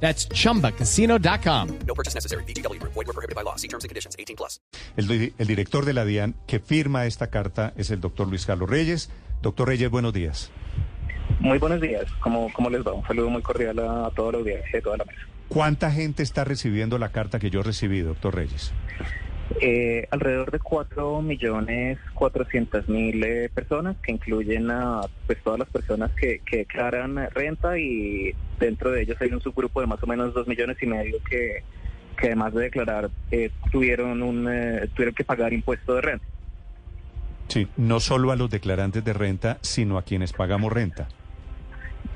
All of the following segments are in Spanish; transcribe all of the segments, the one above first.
That's chumbacasino.com. No purchase necessary. BGW. Void were prohibited by law. See terms and conditions. 18 plus. El, el director de la DIAN que firma esta carta es el doctor Luis Carlos Reyes. Doctor Reyes, buenos días. Muy buenos días, ¿cómo, cómo les va? Un saludo muy cordial a, a toda la audiencia de toda la mesa. ¿Cuánta gente está recibiendo la carta que yo recibí, doctor Reyes? Eh, alrededor de 4 millones 400 mil eh, personas que incluyen a pues, todas las personas que, que declaran renta y dentro de ellos hay un subgrupo de más o menos 2 millones y medio que, que además de declarar eh, tuvieron, un, eh, tuvieron que pagar impuesto de renta. Sí, no solo a los declarantes de renta, sino a quienes pagamos renta.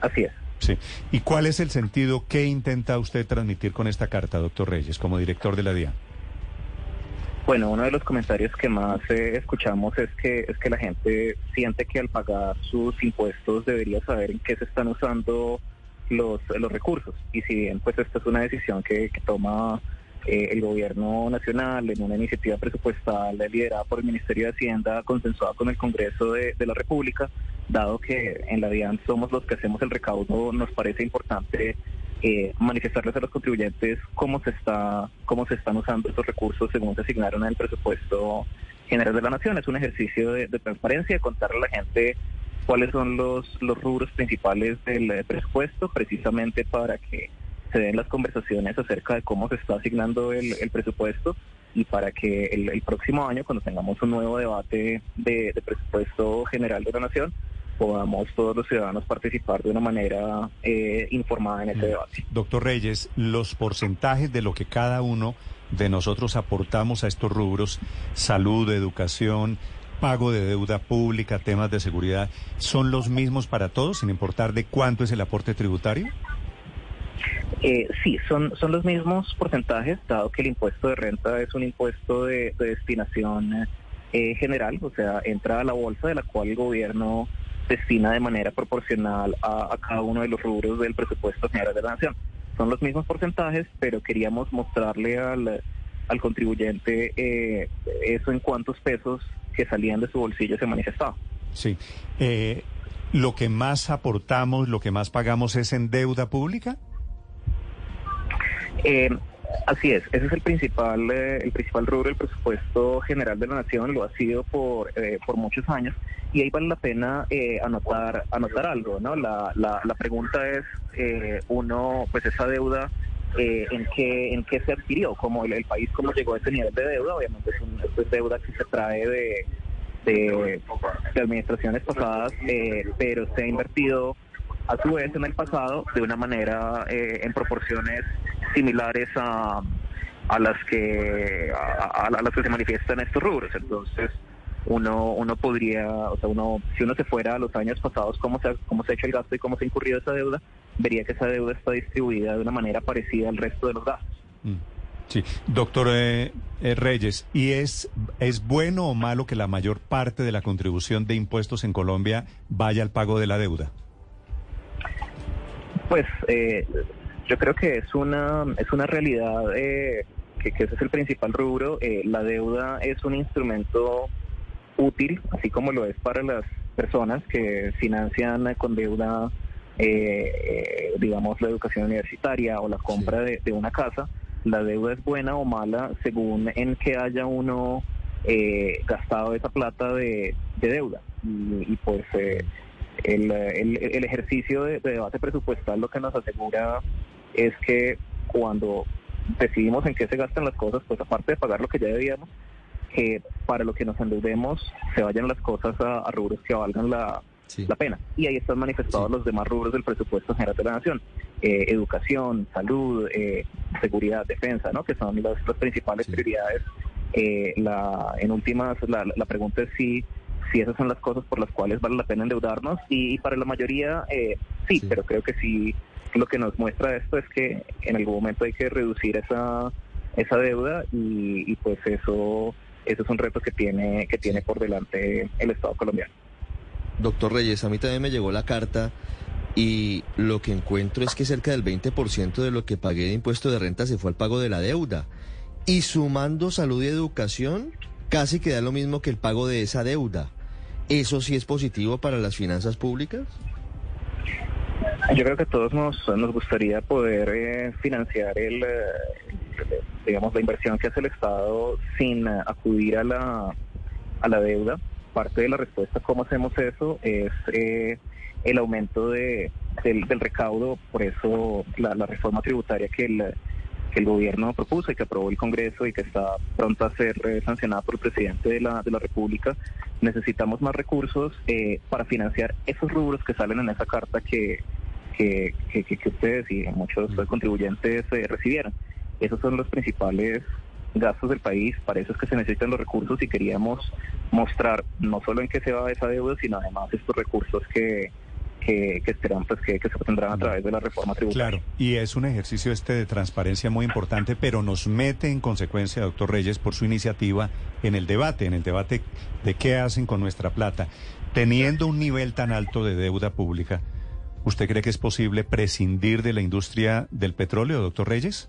Así es. Sí. ¿Y cuál es el sentido que intenta usted transmitir con esta carta, doctor Reyes, como director de la DIAN? Bueno, uno de los comentarios que más eh, escuchamos es que es que la gente siente que al pagar sus impuestos debería saber en qué se están usando los, los recursos. Y si bien pues esta es una decisión que, que toma eh, el gobierno nacional en una iniciativa presupuestal liderada por el Ministerio de Hacienda, consensuada con el Congreso de, de la República, dado que en la DIAN somos los que hacemos el recaudo, nos parece importante eh, manifestarles a los contribuyentes cómo se está cómo se están usando estos recursos según se asignaron en el presupuesto general de la nación. Es un ejercicio de, transparencia, de contarle a la gente cuáles son los, los rubros principales del eh, presupuesto, precisamente para que se den las conversaciones acerca de cómo se está asignando el, el presupuesto y para que el, el próximo año, cuando tengamos un nuevo debate de, de presupuesto general de la nación, podamos todos los ciudadanos participar de una manera eh, informada en ese debate. Doctor Reyes, los porcentajes de lo que cada uno de nosotros aportamos a estos rubros, salud, educación, pago de deuda pública, temas de seguridad, ¿son los mismos para todos, sin importar de cuánto es el aporte tributario? Eh, sí, son, son los mismos porcentajes, dado que el impuesto de renta es un impuesto de, de destinación eh, general, o sea, entra a la bolsa de la cual el gobierno destina de manera proporcional a, a, cada uno de los rubros del presupuesto general de la nación. Son los mismos porcentajes, pero queríamos mostrarle al, al contribuyente eh, eso en cuántos pesos que salían de su bolsillo se manifestaba. Sí. Eh, ¿Lo que más aportamos, lo que más pagamos es en deuda pública? Eh, así es, ese es el principal, eh, el principal rubro del presupuesto general de la nación, lo ha sido por, eh, por muchos años, y ahí vale la pena eh, anotar, anotar algo, ¿no? La, la, la pregunta es, eh, uno, pues esa deuda, eh, ¿en, qué, ¿en qué se adquirió? Como el, país, cómo llegó a ese nivel de deuda, obviamente es, un, deuda que se trae de, de, de administraciones pasadas, eh, pero se ha invertido a su vez en el pasado de una manera eh, en proporciones similares a, a las que a, las que se manifiestan estos rubros entonces uno uno podría o sea uno si uno se fuera a los años pasados cómo se ha, cómo se ha hecho el gasto y cómo se ha incurrido esa deuda vería que esa deuda está distribuida de una manera parecida al resto de los gastos mm. Sí, doctor eh, eh, Reyes, ¿y es, es bueno o malo que la mayor parte de la contribución de impuestos en Colombia vaya al pago de la deuda? Pues eh, yo creo que es una es una realidad eh, que, que, ese es el principal rubro. Eh, la deuda es un instrumento útil, así como lo es para las personas que financian con deuda, eh, digamos, la educación universitaria o la compra sí. de, de, una casa. La deuda es buena o mala según en que haya uno eh, gastado esa plata de, de deuda. Y, y pues el, el, el, ejercicio de, de, debate presupuestal lo que nos asegura es que cuando decidimos en qué se gastan las cosas, pues aparte de pagar lo que ya debíamos, que para lo que nos endeudemos se vayan las cosas a, a rubros que valgan la, sí. la, pena. Y ahí están manifestados sí. los demás rubros del presupuesto general de la nación. Eh, educación, salud, eh, seguridad, defensa, ¿no? que son las, las principales sí. prioridades. Eh, la, en últimas, la, la pregunta es si si esas son las cosas por las cuales vale la pena endeudarnos y, para la mayoría eh, sí, sí, pero creo que sí lo que nos muestra esto es que en algún momento hay que reducir esa esa deuda y, y pues eso, eso es un reto que tiene, que tiene por delante el Estado colombiano. Doctor Reyes, a mí también me llegó la carta y lo que encuentro es que cerca del 20% de lo que pagué de impuesto de renta se fue al pago de la deuda. Y sumando salud y educación, casi queda lo mismo que el pago de esa deuda. ¿Eso sí es positivo para las finanzas públicas? Yo creo que a todos nos, nos gustaría poder eh, financiar el, eh, digamos, la inversión que hace el Estado sin eh, acudir a la, a la deuda. Parte de la respuesta, ¿cómo hacemos eso? Es el aumento de, del, recaudo, por eso la, reforma tributaria que el, que el gobierno propuso y que aprobó el Congreso y que está pronto a ser sancionada por el presidente de la, de la República, necesitamos más recursos para financiar esos rubros que salen en esa carta que, que, que, ustedes y muchos contribuyentes eh, recibieron. Esos son los principales gastos del país, para eso es que se necesitan los recursos y queríamos mostrar no solo en qué se va esa deuda, sino además estos recursos que, que, esperan pues, que, se obtendrán a través de la reforma tributaria. Claro, y es un ejercicio este de transparencia muy importante, pero nos mete en consecuencia, doctor Reyes, por su iniciativa en el debate, en el debate de qué hacen con nuestra plata. Teniendo un nivel tan alto de deuda pública, ¿Usted cree que es posible prescindir de la industria del petróleo, doctor Reyes?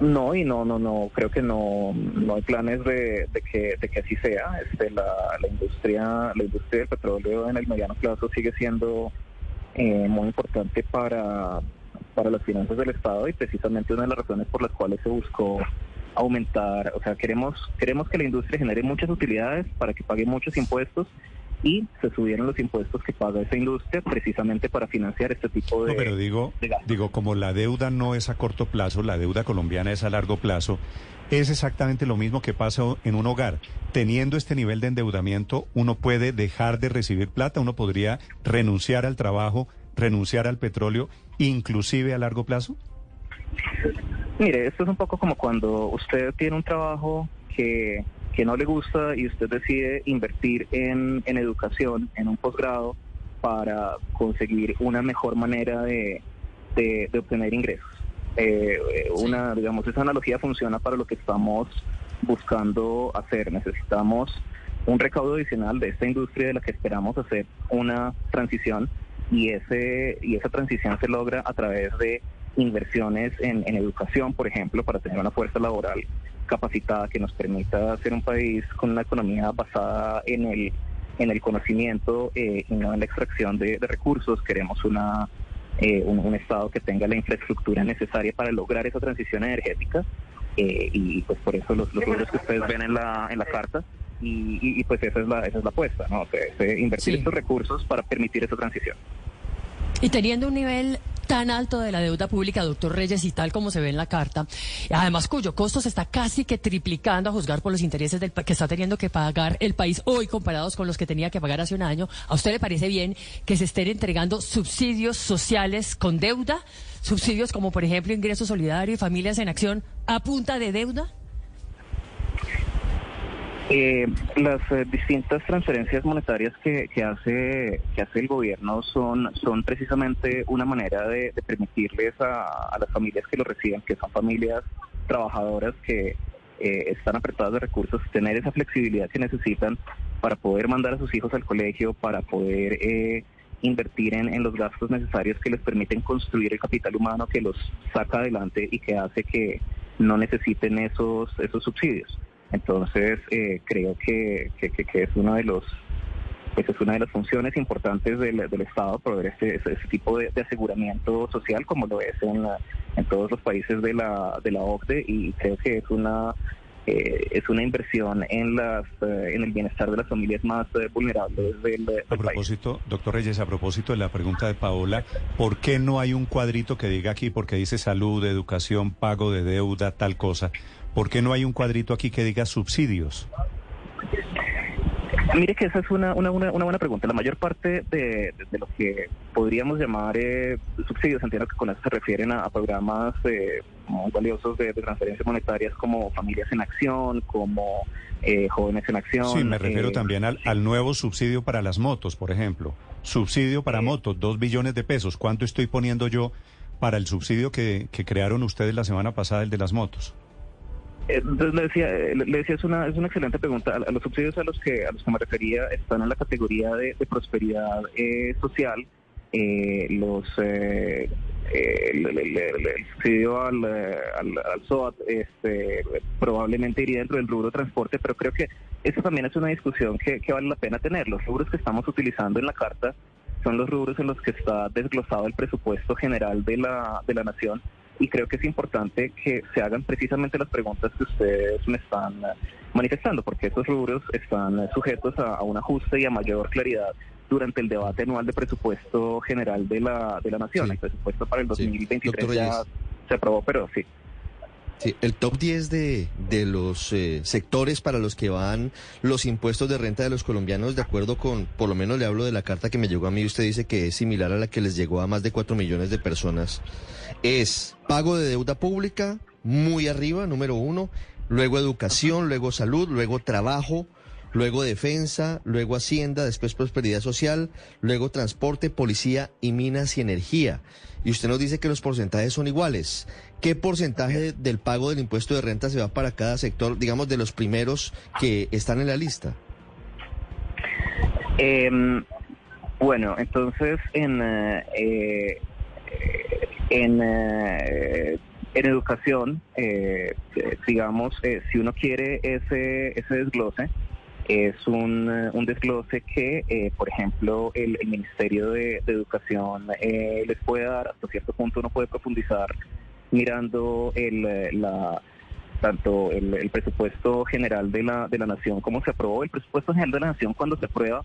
no, y no, no, no. Creo que no, no hay planes de, de, que, de que así sea. Este, la, la industria, la industria del petróleo en el mediano plazo sigue siendo eh, muy importante para para las finanzas del Estado y precisamente una de las razones por las cuales se buscó aumentar, o sea, queremos queremos que la industria genere muchas utilidades para que pague muchos impuestos y se subieron los impuestos que paga esa industria precisamente para financiar este tipo de... No, pero digo, digo, como la deuda no es a corto plazo, la deuda colombiana es a largo plazo, es exactamente lo mismo que pasa en un hogar. Teniendo este nivel de endeudamiento, uno puede dejar de recibir plata, uno podría renunciar al trabajo, renunciar al petróleo, inclusive a largo plazo. Mire, esto es un poco como cuando usted tiene un trabajo que, no le gusta y usted decide invertir en, en educación, en un posgrado, para conseguir una mejor manera de, de, obtener ingresos. Eh, una, digamos, esa analogía funciona para lo que estamos buscando hacer. Necesitamos un recaudo adicional de esta industria de la que esperamos hacer una transición y ese y esa transición se logra a través de inversiones en, educación, por ejemplo, para tener una fuerza laboral capacitada que nos permita ser un país con una economía basada en el, en el conocimiento eh, y no en la extracción de, recursos. Queremos una, eh, un, Estado que tenga la infraestructura necesaria para lograr esa transición energética eh, y pues por eso los, los que ustedes ven en la, en la carta y, pues esa es la, esa es la apuesta, ¿no? invertir estos recursos para permitir esa transición. Y teniendo un nivel tan alto de la deuda pública, doctor Reyes, y tal como se ve en la carta, además cuyo costo se está casi que triplicando a juzgar por los intereses del, que está teniendo que pagar el país hoy comparados con los que tenía que pagar hace un año, ¿a usted le parece bien que se estén entregando subsidios sociales con deuda? Subsidios como, por ejemplo, ingreso solidario y familias en acción a punta de deuda? Eh, las eh, distintas transferencias monetarias que, hace que hace el gobierno son son precisamente una manera de, permitirles a, las familias que lo reciben, que son familias trabajadoras que eh, están apretadas de recursos, tener esa flexibilidad que necesitan para poder mandar a sus hijos al colegio, para poder eh, invertir en, en los gastos necesarios que les permiten construir el capital humano que los saca adelante y que hace que no necesiten esos esos subsidios. Entonces, eh, creo que, que, es uno de los pues es una de las funciones importantes del, Estado proveer este, ese, tipo de, aseguramiento social como lo es en, en todos los países de la, de la OCDE y creo que es una eh, es una inversión en las eh, en el bienestar de las familias más eh, vulnerables del, del A país. propósito, doctor Reyes, a propósito de la pregunta de Paola, ¿por qué no hay un cuadrito que diga aquí, porque dice salud, educación, pago de deuda, tal cosa? ¿Por qué no hay un cuadrito aquí que diga subsidios? Mire que esa es una, una, una, una buena pregunta. La mayor parte de, de- lo que podríamos llamar eh, subsidios, entiendo que con eso se refieren a, a programas eh, muy valiosos de, de transferencias monetarias como Familias en Acción, como eh, Jóvenes en Acción. Sí, me refiero eh, también al, al nuevo subsidio para las motos, por ejemplo. Subsidio para motos, dos billones de pesos. ¿Cuánto estoy poniendo yo para el subsidio que, que crearon ustedes la semana pasada, el de las motos? Entonces le decía, le decía es una es una excelente pregunta. Los subsidios a los que a los que me refería están en la categoría de, de prosperidad eh, social. Eh, los eh, eh, el, subsidio al, eh, al, al SOAT este, probablemente iría dentro del rubro transporte, pero creo que eso también es una discusión que, que vale la pena tener. Los rubros que estamos utilizando en la carta son los rubros en los que está desglosado el presupuesto general de la, de la nación y creo que es importante que se hagan precisamente las preguntas que ustedes me están eh, manifestando, porque esos rubros están eh, sujetos a, a un ajuste y a mayor claridad durante el debate anual de presupuesto general de la, de la nación. Sí. El presupuesto para el Sí. 2023 Doctor ya se aprobó, pero sí. Sí, el top 10 de, de los eh, sectores para los que van los impuestos de renta de los colombianos, de acuerdo con, por lo menos le hablo de la carta que me llegó a mí, usted dice que es similar a la que les llegó a más de 4 millones de personas, es pago de deuda pública, muy arriba, número uno, luego educación, luego salud, luego trabajo, luego defensa, luego hacienda, después prosperidad social, luego transporte, policía y minas y energía. Y usted nos dice que los porcentajes son iguales. ¿Qué porcentaje del pago del impuesto de renta se va para cada sector, digamos, de los primeros que están en la lista? Em, bueno, entonces en eh, eh, en, eh, en educación, eh, digamos, eh, si uno quiere ese ese desglose, es un, eh, un desglose que, eh, por ejemplo, el, el Ministerio de, Educación eh, les puede dar, hasta cierto punto uno puede profundizar mirando el, eh, la tanto el, el presupuesto general de la, de la nación como se aprobó. El presupuesto general de la nación cuando se aprueba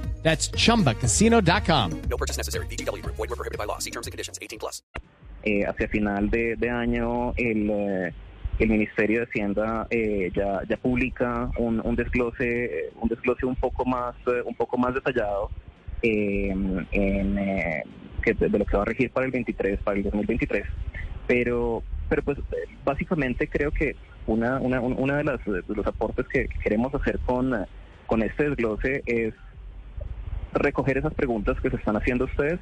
That's chumbacasino.com. No purchase necessary. VGW Group. Void were prohibited by law. See terms and conditions. 18 plus. eh, hacia final de, de año el, eh, el Ministerio de Hacienda eh, ya, ya publica un, un desglose un desglose un poco más eh, un poco más detallado eh, en, eh, que de, de lo que va a regir para el 23 para el 2023 pero pero pues básicamente creo que una una un- una de las de los aportes que queremos hacer con con este desglose es recoger esas preguntas que se están haciendo ustedes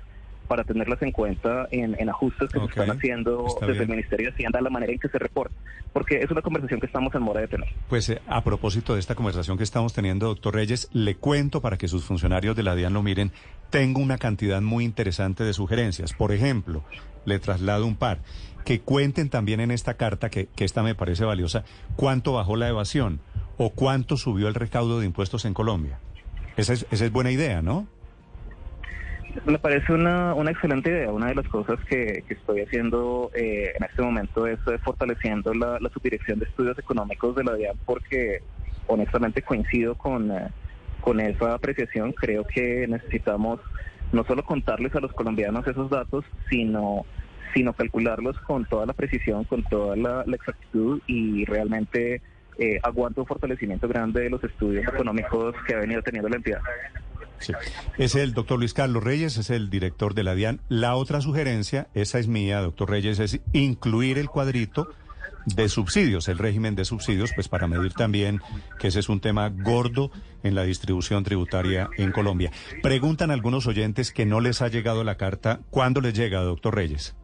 para tenerlas en cuenta en, en ajustes que se están haciendo desde el. Ministerio de Hacienda, la manera en que se reporta, porque es una conversación que estamos en mora de tener. Pues eh, a propósito de esta conversación que estamos teniendo, doctor Reyes, le cuento para que sus funcionarios de la DIAN lo miren, tengo una cantidad muy interesante de sugerencias. Por ejemplo, le traslado un par. Que cuenten también en esta carta, que, que esta me parece valiosa, cuánto bajó la evasión o cuánto subió el recaudo de impuestos en Colombia. Esa es, buena idea, ¿no? Me parece una, una excelente idea. Una de las cosas que, estoy haciendo eh, en este momento es eh, fortaleciendo la, subdirección de estudios económicos de la DIAN porque honestamente coincido con, eh, con esa apreciación. Creo que necesitamos no solo contarles a los colombianos esos datos, sino sino calcularlos con toda la precisión, con toda la exactitud y realmente eh, aguanto un fortalecimiento grande de los estudios económicos que ha venido teniendo la entidad. Sí. Es el doctor Luis Carlos Reyes, es el director de la DIAN. La otra sugerencia, esa es mía, doctor Reyes, es incluir el cuadrito de subsidios, el régimen de subsidios, pues para medir también que ese es un tema gordo en la distribución tributaria en Colombia. Preguntan algunos oyentes que no les ha llegado la carta. ¿Cuándo les llega, doctor Reyes?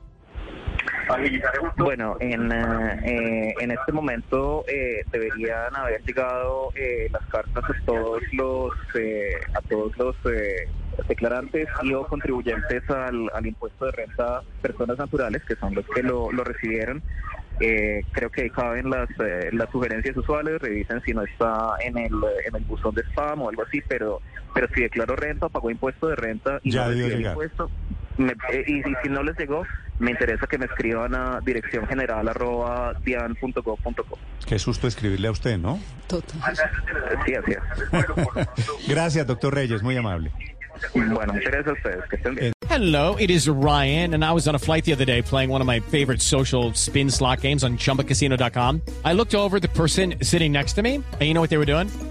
Bueno, en, eh, en este momento eh, deberían haber llegado eh, las cartas a todos los eh, a todos los eh, declarantes y o contribuyentes al, al impuesto de renta personas naturales, que son los que lo, lo recibieron. Eh, creo que ahí caben las, eh, las sugerencias usuales, revisen si no está en el, en el buzón de spam o algo así, pero pero si declaró renta, pagó impuesto de renta y Ya no recibió el impuesto, me- eh, y, y si no les llegó, me interesa que me escriban a dirección general arroba dian.gov.co. Qué susto escribirle a usted, ¿no? Sí, así es. Gracias, doctor Reyes, muy amable. Bueno, muchas gracias a ustedes. Que estén bien. Hello, it is Ryan, and I was on a flight the other day playing one of my favorite social spin slot games on chumbacasino.com. I looked over at the person sitting next to me, and you know what they were doing?